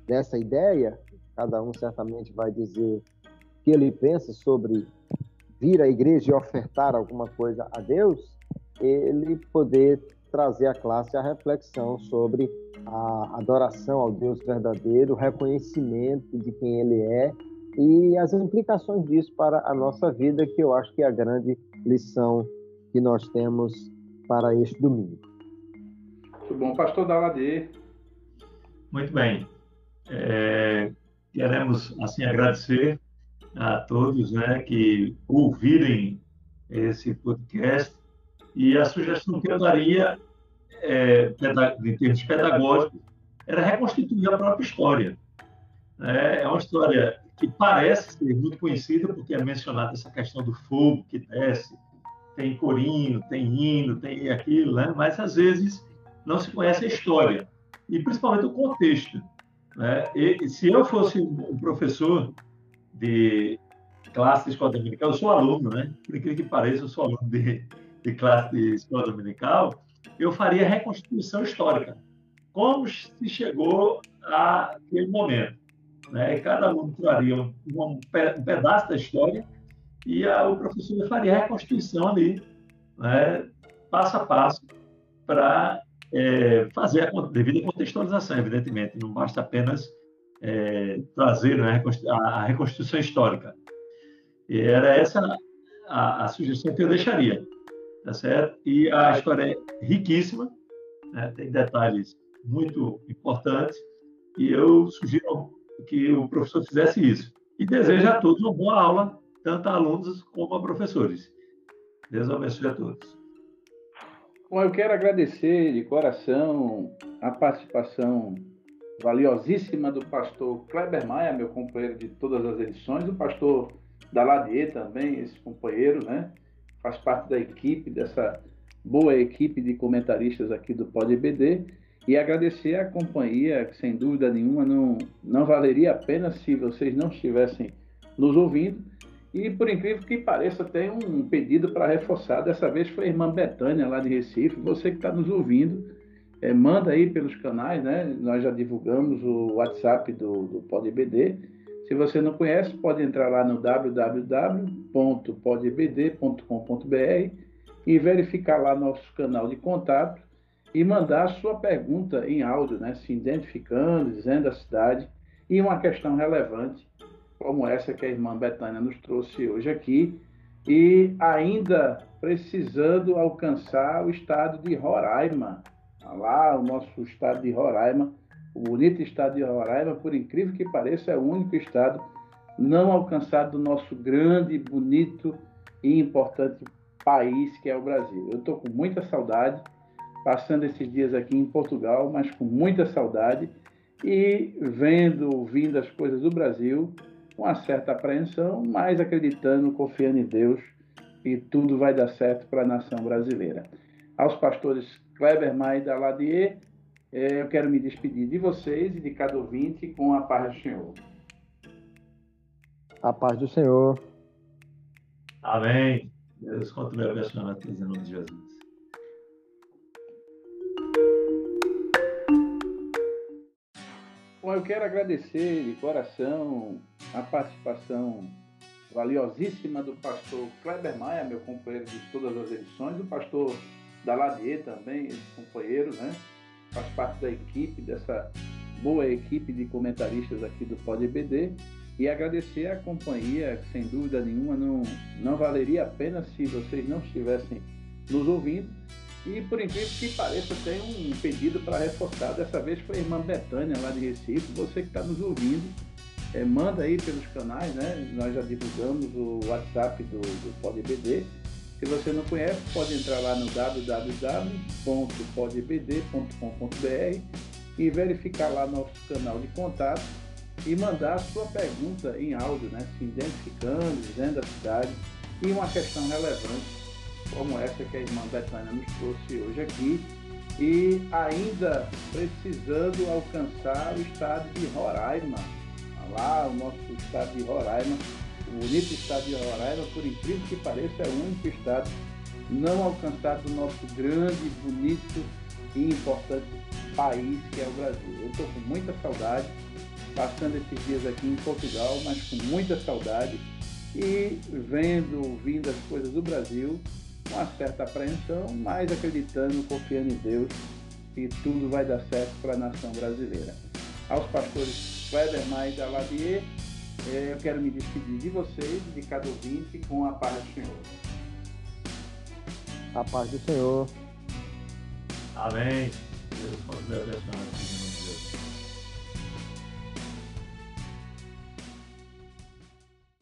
dessa ideia, cada um certamente vai dizer o que ele pensa sobre vir à igreja e ofertar alguma coisa a Deus, ele poder trazer à classe a reflexão sobre a adoração ao Deus verdadeiro, o reconhecimento de quem ele é e as implicações disso para a nossa vida, que eu acho que é a grande lição que nós temos para este domingo. Muito bom, pastor Dalade. Muito bem. É, queremos assim agradecer a todos né, que ouvirem esse podcast e a sugestão que eu daria é, em termos pedagógicos era reconstituir a própria história. É, é uma história que parece ser muito conhecida porque é mencionada essa questão do fogo que desce, tem corinho, tem hino, tem aquilo, né? mas às vezes não se conhece a história e principalmente o contexto. Né? E, se eu fosse um professor de classe de escola dominical, eu sou aluno, né? Por incrível que pareça, eu sou aluno de, de classe de escola dominical, eu faria reconstituição histórica. Como se chegou àquele momento. Né? Cada aluno traria um, um, pedaço da história e a, o professor faria a reconstituição ali, né? passo a passo, para é, fazer a devida contextualização, evidentemente. Não basta apenas é, trazer né, a reconstrução histórica. E era essa a, a, sugestão que eu deixaria, tá certo? E a história é riquíssima, né, tem detalhes muito importantes, e eu sugiro que o professor fizesse isso. E desejo a todos uma boa aula, tanto a alunos como a professores. Deus abençoe a todos. Bom, eu quero agradecer de coração a participação valiosíssima do pastor Kleber Maia, meu companheiro de todas as edições, do pastor Daladier também, esse companheiro, né? Faz parte da equipe, dessa boa equipe de comentaristas aqui do Pod EBD. E agradecer a companhia, que sem dúvida nenhuma não, não valeria a pena se vocês não estivessem nos ouvindo. E por incrível que pareça, tem um pedido para reforçar. Dessa vez foi a irmã Betânia, lá de Recife. Você que está nos ouvindo, é, manda aí pelos canais, né? Nós já divulgamos o WhatsApp do, do PodBD. Se você não conhece, pode entrar lá no www.podbd.com.br e verificar lá nosso canal de contato e mandar a sua pergunta em áudio, né? Se identificando, dizendo a cidade e uma questão relevante como essa que a irmã Betânia nos trouxe hoje aqui, e ainda precisando alcançar o estado de Roraima. Lá, o nosso estado de Roraima, o bonito estado de Roraima, por incrível que pareça, é o único estado não alcançado do nosso grande, bonito e importante país que é o Brasil. Eu estou com muita saudade, passando esses dias aqui em Portugal, mas com muita saudade e vendo, ouvindo as coisas do Brasil, uma certa apreensão, mas acreditando, confiando em Deus e tudo vai dar certo para a nação brasileira. Aos pastores Kleber Maia e Daladier, eh, eu quero me despedir de vocês e de cada ouvinte com a paz do Senhor. A paz do Senhor. Amém. Deus continue abençoando a todos em nome de Jesus. Eu quero agradecer de coração a participação valiosíssima do pastor Kleber Maia, meu companheiro de todas as edições, do pastor Daladier também, esse companheiro, né? Faz parte da equipe, dessa boa equipe de comentaristas aqui do Pod EBD. E agradecer a companhia, que sem dúvida nenhuma não, não valeria a pena se vocês não estivessem nos ouvindo. E por incrível que pareça, tem um pedido para reforçar. Dessa vez foi a irmã Betânia, lá de Recife. Você que está nos ouvindo, é, manda aí pelos canais, né? Nós já divulgamos o WhatsApp do, do PodBD. Se você não conhece, pode entrar lá no www.podbd.com.br e verificar lá nosso canal de contato e mandar a sua pergunta em áudio, né? Se identificando, dizendo a cidade e uma questão relevante como essa que a irmã Betânia nos trouxe hoje aqui, e ainda precisando alcançar o estado de Roraima. Lá, o nosso estado de Roraima, o bonito estado de Roraima, por incrível que pareça, é o único estado não alcançado do nosso grande, bonito e importante país que é o Brasil. Eu estou com muita saudade, passando esses dias aqui em Portugal, mas com muita saudade e vendo, ouvindo as coisas do Brasil uma certa apreensão, mas acreditando, confiando em Deus que tudo vai dar certo para a nação brasileira. Aos pastores Kleber Maia e Daladier, eh, eu quero me despedir de vocês e de cada ouvinte com a paz do Senhor. A paz do Senhor. Amém. Deus continue abençoando